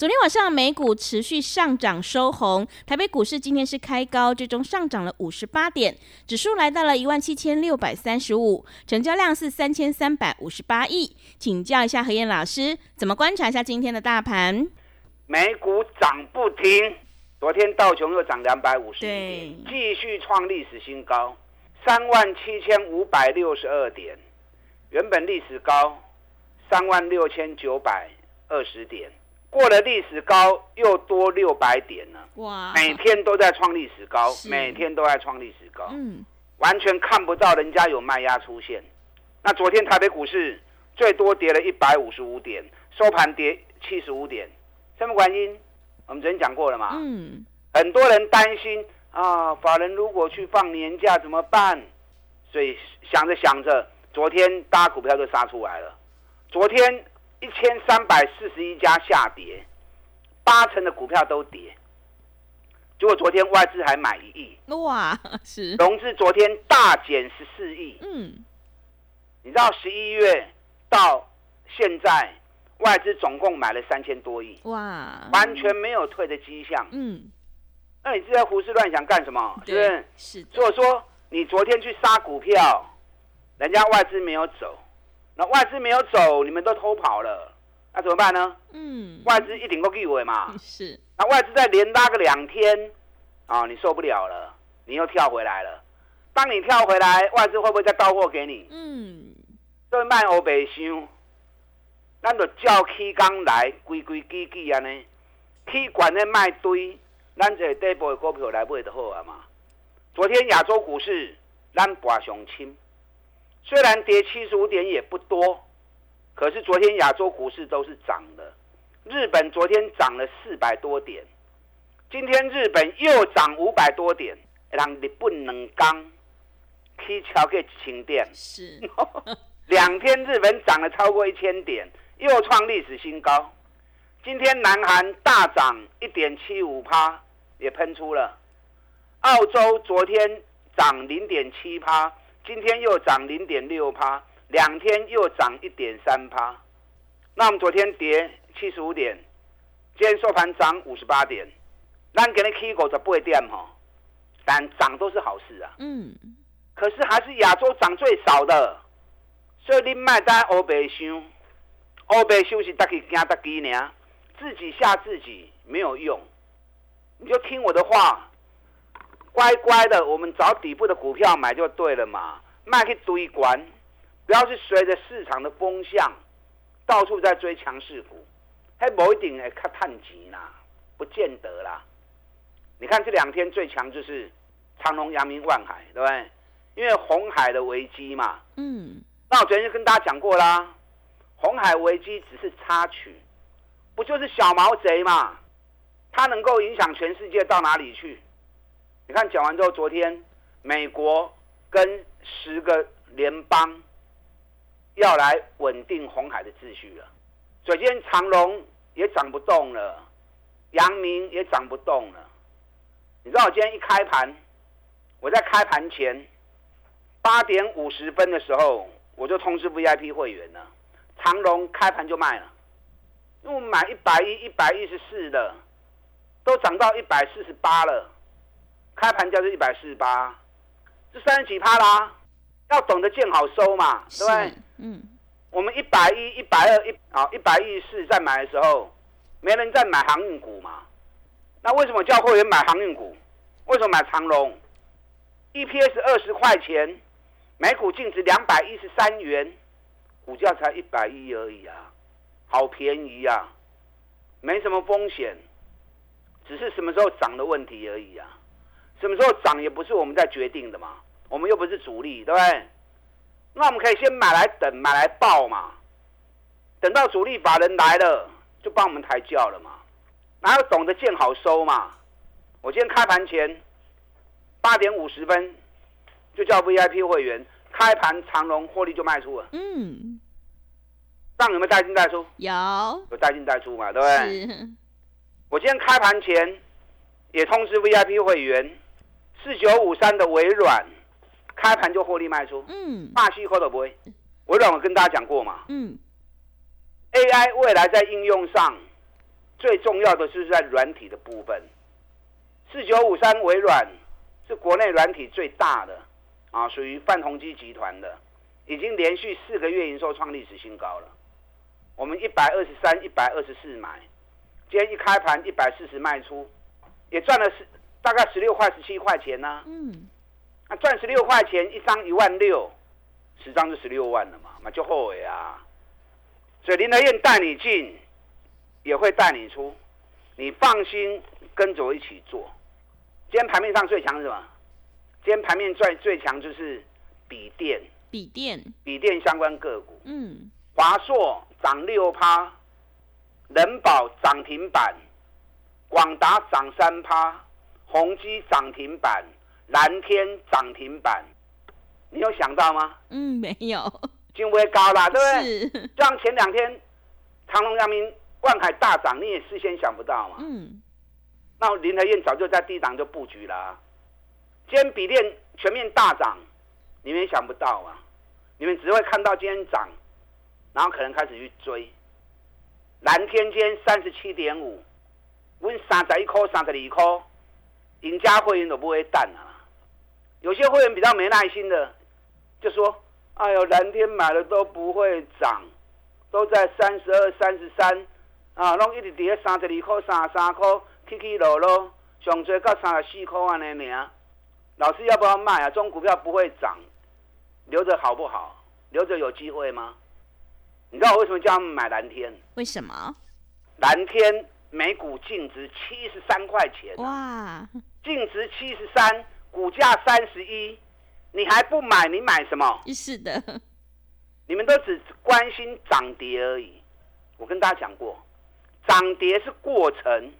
昨天晚上美股持续上涨收红，台北股市今天是开高，最终上涨了五十八点，指数来到了一万七千六百三十五，成交量是三千三百五十八亿。请教一下何燕老师，怎么观察一下今天的大盘？美股涨不停，昨天道琼又涨两百五十点，继续创历史新高，三万七千五百六十二点，原本历史高三万六千九百二十点。过了历史高，又多六百点了。哇！每天都在创历史高，每天都在创历史高。嗯，完全看不到人家有卖压出现。那昨天台北股市最多跌了一百五十五点，收盘跌七十五点，什么原因？我们昨天讲过了嘛。嗯。很多人担心啊，法人如果去放年假怎么办？所以想着想着，昨天大家股票就杀出来了。昨天。一千三百四十一家下跌，八成的股票都跌。结果昨天外资还买一亿，哇，是融资昨天大减十四亿。嗯，你知道十一月到现在外资总共买了三千多亿，哇，完全没有退的迹象。嗯，那你这在胡思乱想干什么？是不是？是。所以说你昨天去杀股票，人家外资没有走。那外资没有走，你们都偷跑了，那怎么办呢？嗯，外资一顶够地位嘛。是。那外资再连拉个两天，啊，你受不了了，你又跳回来了。当你跳回来，外资会不会再到货给你？嗯。对卖欧北箱，咱就照起工来，规规矩矩安尼，起管的卖堆，咱这底部的股票来买就好啊嘛。昨天亚洲股市，咱博上清。虽然跌七十五点也不多，可是昨天亚洲股市都是涨的。日本昨天涨了四百多点，今天日本又涨五百多点，让日本能刚去敲个清点。是，两天日本涨了超过一千点，又创历史新高。今天南韩大涨一点七五趴，也喷出了。澳洲昨天涨零点七趴。今天又涨零点六趴，两天又涨一点三趴。那我们昨天跌七十五点，今天收盘涨五十八点，咱给你 K 股就不会跌哈，但涨都是好事啊。嗯。可是还是亚洲涨最少的，所以你卖单欧北想，欧北休息得去惊自己呢？自己吓自己没有用，你就听我的话。乖乖的，我们找底部的股票买就对了嘛，卖去堆关，不要去随着市场的风向，到处在追强势股，还不一定会看探钱啦，不见得啦。你看这两天最强就是长隆、阳明、万海，对不对？因为红海的危机嘛。嗯。那我昨天就跟大家讲过啦，红海危机只是插曲，不就是小毛贼嘛？它能够影响全世界到哪里去？你看讲完之后，昨天美国跟十个联邦要来稳定红海的秩序了，所以今天长隆也涨不动了，阳明也涨不动了。你知道我今天一开盘，我在开盘前八点五十分的时候，我就通知 VIP 会员了，长隆开盘就卖了，因为我买一百一、一百一十四的，都涨到一百四十八了。开盘价是一百四十八，这三十几趴啦，要懂得见好收嘛，对不对？嗯，我们一百一、一百二、一啊一百一十四在买的时候，没人在买航运股嘛？那为什么叫会员买航运股？为什么买长隆？EPS 二十块钱，每股净值两百一十三元，股价才一百一而已啊，好便宜啊，没什么风险，只是什么时候涨的问题而已啊。什么时候涨也不是我们在决定的嘛，我们又不是主力，对不对？那我们可以先买来等，买来报嘛，等到主力法人来了，就帮我们抬轿了嘛。哪有懂得见好收嘛。我今天开盘前八点五十分就叫 VIP 会员开盘长龙获利就卖出了。嗯，上有没有带进带出？有，有带进带出嘛，对不对？我今天开盘前也通知 VIP 会员，四九五三的微软开盘就获利卖出。嗯，大西口的不会，微软我跟大家讲过嘛。嗯，AI 未来在应用上最重要的就是在软体的部分。四九五三微软是国内软体最大的啊，属于泛宏基集团的，已经连续四个月营收创历史新高了。我们一百二十三、一百二十四买，今天一开盘一百四十卖出，也赚了十大概十六块、十七块钱呢。嗯，那赚十六块钱一张一万六，十张就十六万了嘛，那就后悔啊。所以林德燕带你进，也会带你出，你放心跟着我一起做。今天盘面上最强是什么？今天盘面最最强就是笔电，笔电，笔电相关个股。嗯，华硕涨六趴，人保涨停板，广达涨三趴，宏基涨停板，蓝天涨停板。你有想到吗？嗯，没有。金威高啦，对不对？是。像前两天长隆、阳明、万海大涨，你也事先想不到嘛？嗯。那林和燕早就在低档就布局了，今天比电全面大涨，你们也想不到啊！你们只会看到今天涨，然后可能开始去追。蓝天今天三十七点五，问三十一颗、三十二颗，赢家会员都不会淡啊。有些会员比较没耐心的，就说：“哎呦，蓝天买了都不会涨，都在三十二、三十三啊，拢一直跌三十二块、三十三块。”起起落落，上最到三十四块安尼名。老师要不要卖啊？这种股票不会涨，留着好不好？留着有机会吗？你知道我为什么叫他们买蓝天？为什么？蓝天每股净值七十三块钱。哇！净值七十三，股价三十一，你还不买？你买什么？是的。你们都只关心涨跌而已。我跟大家讲过，涨跌是过程。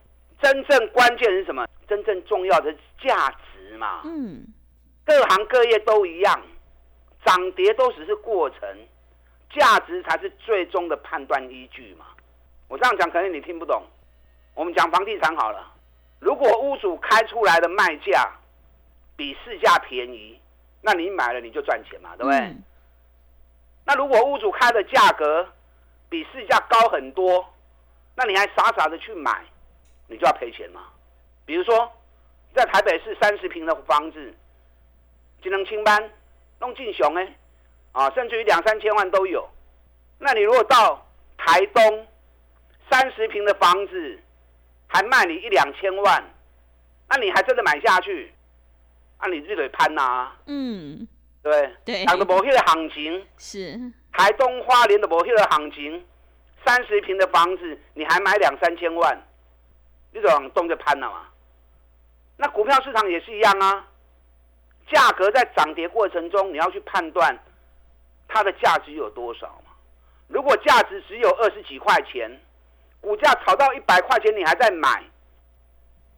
真正关键是什么？真正重要的价值嘛。嗯，各行各业都一样，涨跌都只是过程，价值才是最终的判断依据嘛。我这样讲可能你听不懂。我们讲房地产好了，如果屋主开出来的卖价比市价便宜，那你买了你就赚钱嘛，对不对？那如果屋主开的价格比市价高很多，那你还傻傻的去买？你就要赔钱嘛？比如说，在台北市三十平的房子，只能清班弄进雄哎，啊，甚至于两三千万都有。那你如果到台东三十平的房子，还卖你一两千万，那你还真的买下去？那你就得攀呐。嗯，对对，讲的某些的行情是台东花莲的某些的行情，三十平的房子你还买两三千万？你就往东就攀了嘛，那股票市场也是一样啊，价格在涨跌过程中，你要去判断它的价值有多少嘛。如果价值只有二十几块钱，股价炒到一百块钱，你还在买，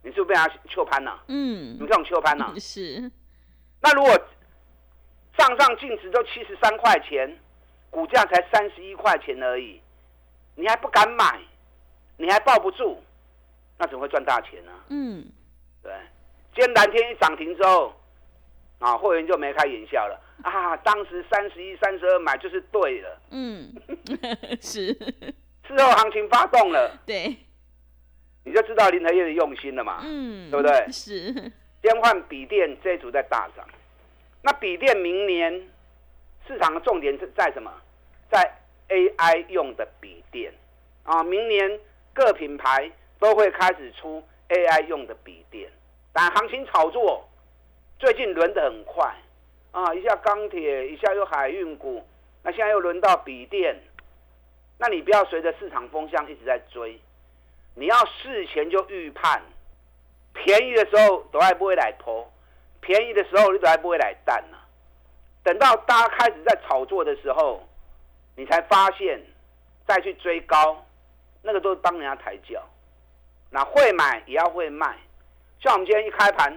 你是不是被他秋攀了？嗯，你这种秋攀了。是。那如果账上净值都七十三块钱，股价才三十一块钱而已，你还不敢买，你还抱不住。那怎么会赚大钱呢？嗯，对。今天蓝天一涨停之后，啊，会员就眉开眼笑了啊！当时三十一、三十二买就是对了。嗯，是。事后行情发动了，对，你就知道林和业的用心了嘛。嗯，对不对？是。先换笔电这一组在大涨，那笔电明年市场的重点是在什么？在 AI 用的笔电啊，明年各品牌。都会开始出 AI 用的笔电，但行情炒作最近轮得很快啊，一下钢铁，一下又海运股，那现在又轮到笔电，那你不要随着市场风向一直在追，你要事前就预判便宜的时候都还不会来抛，便宜的时候你都还不会来淡呢。等到大家开始在炒作的时候，你才发现再去追高，那个都是帮人家抬轿。那会买也要会卖，像我们今天一开盘，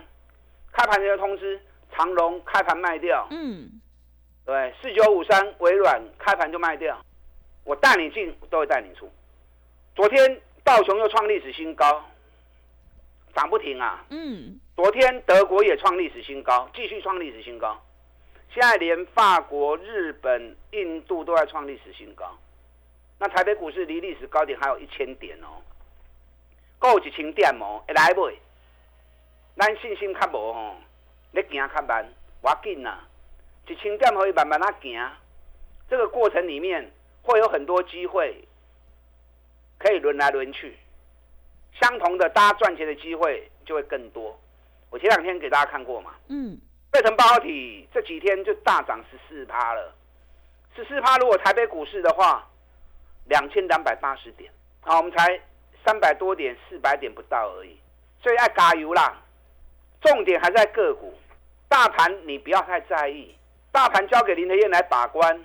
开盘就通知长隆开盘卖掉，嗯，对，四九五三微软开盘就卖掉，我带你进都会带你出。昨天道琼又创历史新高，涨不停啊，嗯，昨天德国也创历史新高，继续创历史新高，现在连法国、日本、印度都在创历史新高，那台北股市离历史高点还有一千点哦。够一千点哦，会来未？咱信心较无吼，你行较慢，我紧呐。一千点可以慢慢啊行，这个过程里面会有很多机会，可以轮来轮去。相同的，大家赚钱的机会就会更多。我前两天给大家看过嘛，嗯，沸腾半导体这几天就大涨十四趴了。十四趴，如果台北股市的话，两千两百八十点，好，我们才。三百多点，四百点不到而已，所以爱加油啦。重点还在个股，大盘你不要太在意，大盘交给林德燕来把关。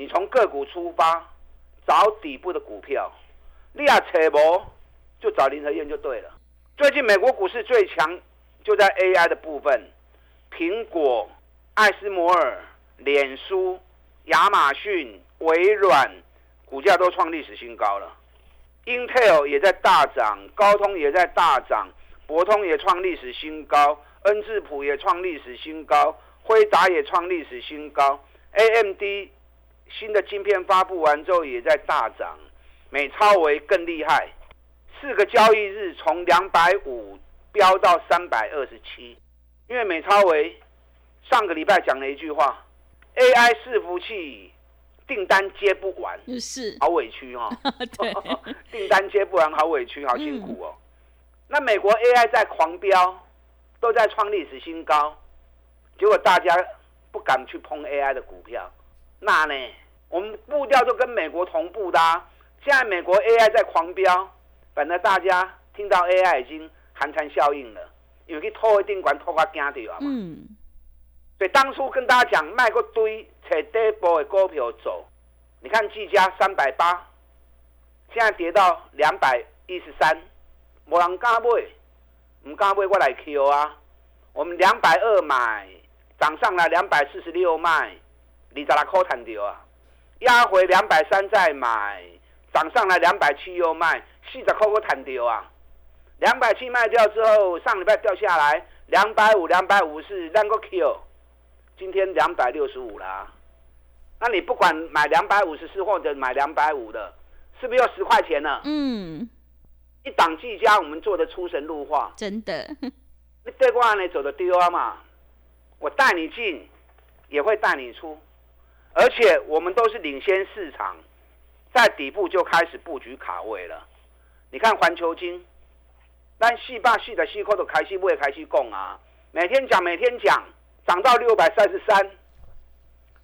你从个股出发，找底部的股票，你要扯博就找林和燕就对了。最近美国股市最强就在 AI 的部分，苹果、艾斯摩尔、脸书、亚马逊、微软股价都创历史新高了。Intel 也在大涨，高通也在大涨，博通也创历史新高，恩智浦也创历史新高，辉达也创历史新高，AMD 新的晶片发布完之后也在大涨，美超维更厉害，四个交易日从两百五飙到三百二十七，因为美超维上个礼拜讲了一句话，AI 伺服器。订单接不完，是好委屈哦。订单接不完，好委屈，好辛苦哦。那美国 AI 在狂飙，都在创历史新高，结果大家不敢去碰 AI 的股票。那呢，我们步调就跟美国同步的。现在美国 AI 在狂飙，反正大家听到 AI 已经寒蝉效应了，因为去拖一定管拖到惊掉啊嘛。嗯。所以当初跟大家讲卖个堆。在底部的股票走，你看技嘉三百八，现在跌到两百一十三，无人敢买，唔敢买我来 Q 啊！我们两百二买，涨上来两百四十六卖，二十六块赚掉啊！压回两百三再买，涨上来两百七又卖，四十块个赚掉啊！两百七卖掉之后，上礼拜掉下来两百五、两百五是两个 Q，今天两百六十五啦。那你不管买两百五十四或者买两百五的，是不是要十块钱呢？嗯，一档计价，我们做的出神入化，真的。你对过来走的丢啊嘛，我带你进，也会带你出，而且我们都是领先市场，在底部就开始布局卡位了。你看环球金，但细霸细的细扣都开始不会开始供啊，每天讲每天讲，涨到六百三十三。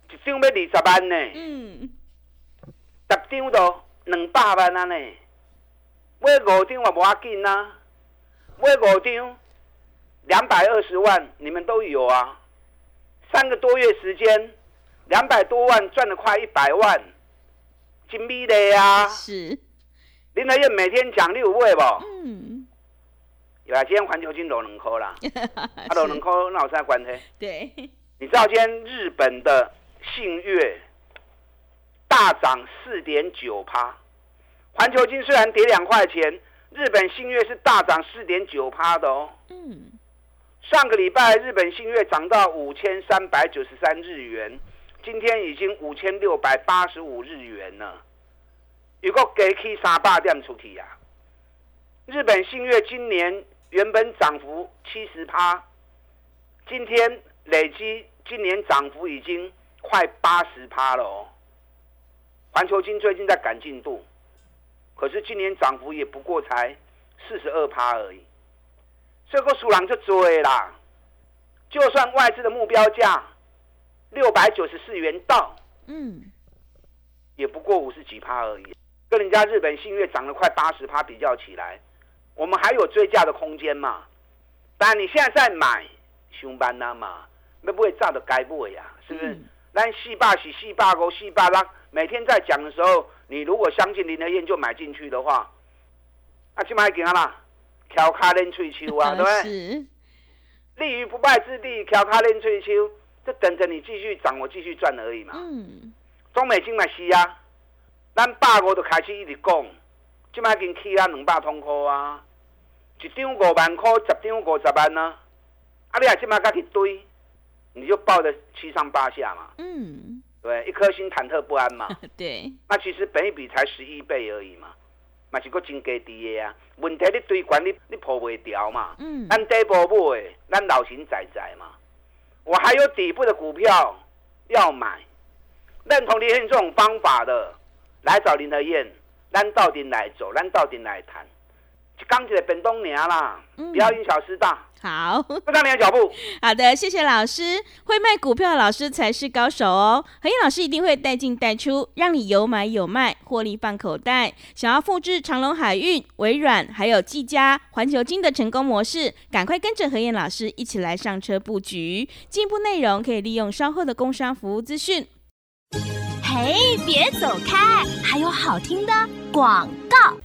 一张要二十万呢，嗯，十张都两百万啊呢，买五张也无要紧啊，买五张两百二十万，你们都有啊，三个多月时间，两百多万赚了快一百万，金币的呀，是，林德燕每天奖六位不？嗯，有啊，今天环球金落两块啦，啊落两块那有啥关系？对，你知道今天日本的？信越大涨四点九趴，环球金虽然跌两块钱，日本信越是大涨四点九趴的哦。嗯，上个礼拜日本信越涨到五千三百九十三日元，今天已经五千六百八十五日元了。如果给去三百点出去呀，日本信越今年原本涨幅七十趴，今天累积今年涨幅已经。快八十趴了哦！环球金最近在赶进度，可是今年涨幅也不过才四十二趴而已。这个数量就追啦，就算外资的目标价六百九十四元到，嗯，也不过五十几趴而已，跟人家日本信越涨了快八十趴比较起来，我们还有追价的空间嘛？但你现在在买，熊班啦嘛，要不会炸的该不会呀？是不是？那四百是四百五、四百六，每天在讲的时候，你如果相信林德燕就买进去的话，啊，去买行啦，翘卡练吹秋啊，对不对？立于不败之地，翘卡练吹秋，就等着你继续涨，我继续赚而已嘛。嗯。中美金嘛是啊，咱百五就开始一直讲，即摆已经起啊两百通块啊，一张五万块，十张五十万啊。啊，你啊即摆甲去堆，你就抱着七上八下嘛。嗯。对，一颗心忐忑不安嘛。对。那其实本一比才十一倍而已嘛，嘛是个真低的啊。问题你堆管你你破不掉嘛。嗯。咱底部买，咱老神在在嘛。我还有底部的股票要买。认同林燕这种方法的，来找林德燕，咱到底来走，咱到底来谈，刚起来本东年啦，不要因小失大。好，跟上你的脚步。好的，谢谢老师。会卖股票的老师才是高手哦。何燕老师一定会带进带出，让你有买有卖，获利放口袋。想要复制长隆海运、微软还有技嘉、环球金的成功模式，赶快跟着何燕老师一起来上车布局。进一步内容可以利用稍后的工商服务资讯。嘿，别走开！还有好听的广告。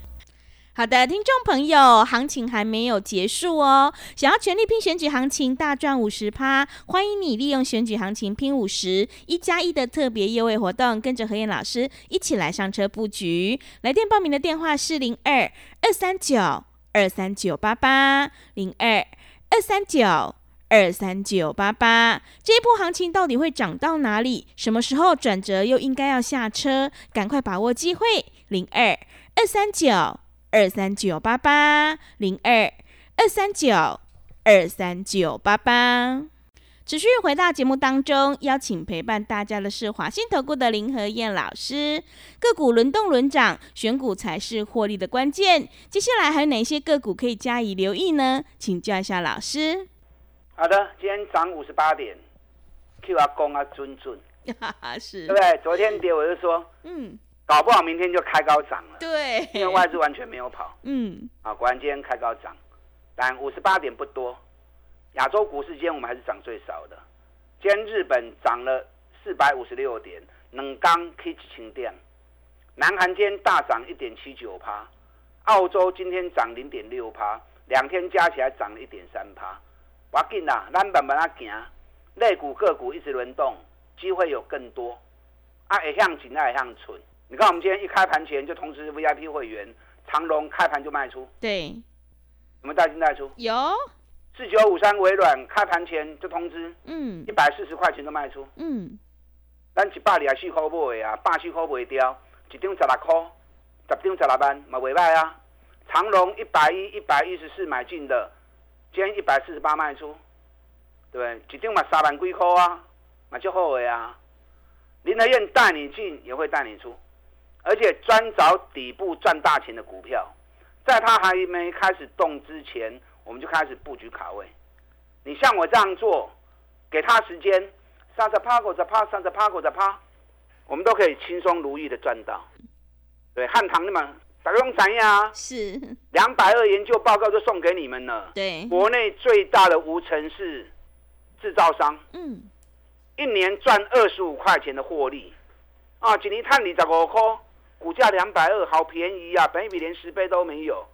好的，听众朋友，行情还没有结束哦。想要全力拼选举行情，大赚五十趴，欢迎你利用选举行情拼五十一加一的特别优惠活动，跟着何燕老师一起来上车布局。来电报名的电话是零二二三九二三九八八零二二三九。二三九八八，这一波行情到底会涨到哪里？什么时候转折又应该要下车？赶快把握机会！零二二三九二三九八八，零二二三九二三九八八。持续回到节目当中，邀请陪伴大家的是华信投顾的林和燕老师。个股轮动轮涨，选股才是获利的关键。接下来还有哪些个股可以加以留意呢？请教一下老师。好的，今天涨五十八点，Q 阿公啊尊尊，是，对不对？昨天跌我就说，嗯，搞不好明天就开高涨了，对，因为外资完全没有跑，嗯，啊，果然今天开高涨，但五十八点不多，亚洲股市今天我们还是涨最少的，今天日本涨了四百五十六点，冷刚 K 清点，南韩今天大涨一点七九趴，澳洲今天涨零点六趴，两天加起来涨了一点三趴。要紧啦，咱慢慢啊行，类股个股一直轮动，机会有更多。啊，会向紧，爱向存。你看，我们今天一开盘前就通知 VIP 会员，长隆开盘就卖出。对，有没有带进带出？有。四九五三微软开盘前就通知，嗯，一百四十块钱就卖出。嗯，咱一百二十四块买啊，八四块卖掉，一张十六块，十张十六万，嘛袂歹啊。长隆一百一、一百一十四买进的。今天一百四十八卖出，对不对？一张嘛三万几块啊，嘛就好的啊。林德燕带你进也会带你出，而且专找底部赚大钱的股票，在它还没开始动之前，我们就开始布局卡位。你像我这样做，给他时间，三十趴股在趴，三十趴股在趴，我们都可以轻松如意的赚到。对，汉唐的嘛。打用怎样？是。两百二研究报告就送给你们了。对，国内最大的无尘室制造商，嗯，一年赚二十五块钱的获利。啊！今年探你十五块，股价两百二，好便宜啊！本一比连十倍都没有，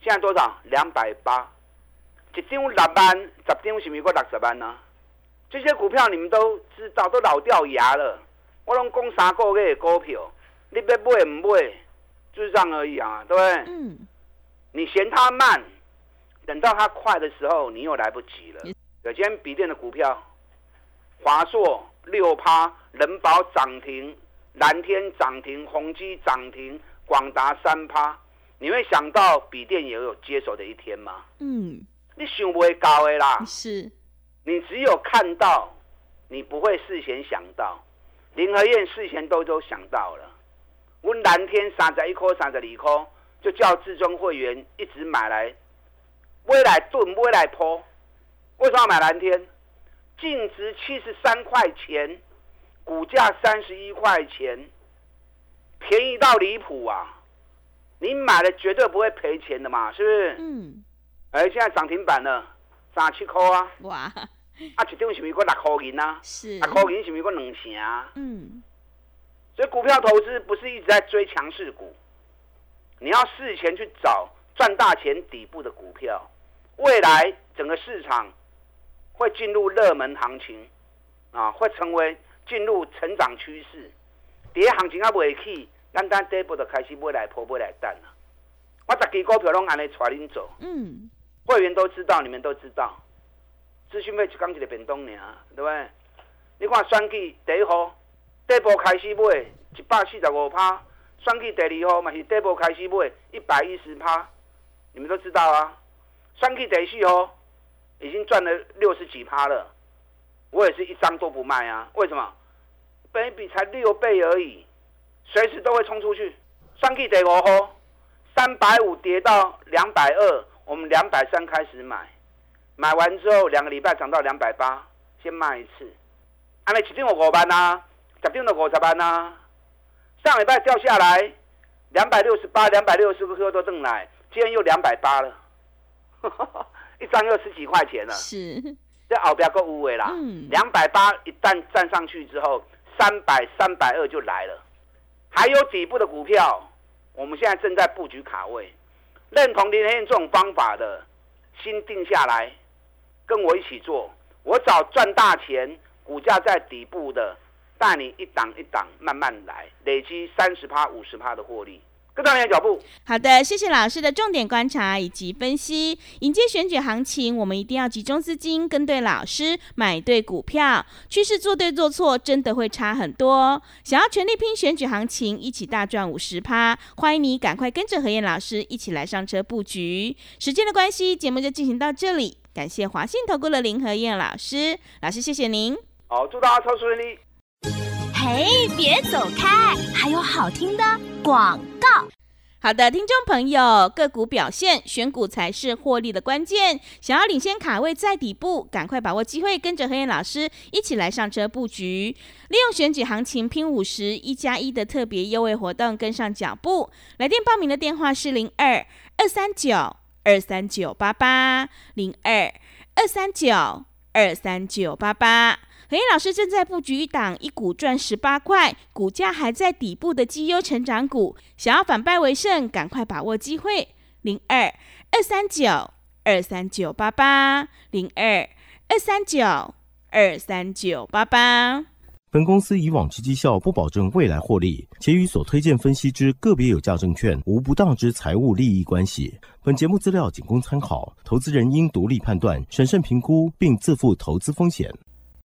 现在多少？两百八，一张六万，十张是咪过六十万呢？这些股票你们都知道，都老掉牙了。我拢讲三个月的股票，你要买唔买？就是这样而已啊，对不对？嗯。你嫌它慢，等到它快的时候，你又来不及了。有今天笔电的股票，华硕六趴，人保涨停，蓝天涨停，宏基涨停，广达三趴。你会想到笔电也有接手的一天吗？嗯。你想不会高的啦。是。你只有看到，你不会事先想到。林和燕事前都都想到了。我蓝天三十一颗，三十二颗，就叫至尊会员一直买来，未来炖，未来坡。为什么要买蓝天？净值七十三块钱，股价三十一块钱，便宜到离谱啊！你买了绝对不会赔钱的嘛，是不是？嗯。而现在涨停板了，三七块啊。哇！啊，一张是不是个六块银啊？是。六块银是不是个两成啊？嗯。所以股票投资不是一直在追强势股，你要事前去找赚大钱底部的股票，未来整个市场会进入热门行情，啊，会成为进入成长趋势。第一行情还未起，单单底部就开始买来破买来等了。我十支股票拢安尼带恁走，嗯，会员都知道，你们都知道，资讯费就讲一个变动尔，对不对？你看选举第一号。底部开始买一百四十五趴，选举第二号嘛是底部开始买一百一十趴，你们都知道啊。选举第四号已经赚了六十几趴了，我也是一张都不卖啊。为什么？本比才六倍而已，随时都会冲出去。选举第五号三百五跌到两百二，我们两百三开始买，买完之后两个礼拜涨到两百八，先卖一次。安尼一定有五万啊。十点的五十万呐，上礼拜掉下来两百六十八，两百六十个都挣来，今天又两百八了，一张又十几块钱了。是，这后边够无尾啦。嗯。两百八一旦站上去之后，三百、三百二就来了。还有底部的股票，我们现在正在布局卡位。认同林天这种方法的，心定下来，跟我一起做。我找赚大钱，股价在底部的。带你一档一档慢慢来，累积三十趴、五十趴的获利，跟上你的脚步。好的，谢谢老师的重点观察以及分析。迎接选举行情，我们一定要集中资金，跟对老师，买对股票。趋势做对做错，真的会差很多。想要全力拼选举行情，一起大赚五十趴，欢迎你赶快跟着何燕老师一起来上车布局。时间的关系，节目就进行到这里。感谢华信投顾的林何燕老师，老师谢谢您。好，祝大家超顺利。嘿，别走开！还有好听的广告。好的，听众朋友，个股表现，选股才是获利的关键。想要领先卡位在底部，赶快把握机会，跟着黑岩老师一起来上车布局，利用选举行情拼五十一加一的特别优惠活动，跟上脚步。来电报名的电话是零二二三九二三九八八零二二三九二三九八八。何燕老师正在布局一档一股赚十八块，股价还在底部的绩优成长股，想要反败为胜，赶快把握机会。零二二三九二三九八八零二二三九二三九八八。本公司以往之绩效不保证未来获利，且与所推荐分析之个别有价证券无不当之财务利益关系。本节目资料仅供参考，投资人应独立判断、审慎评估，并自负投资风险。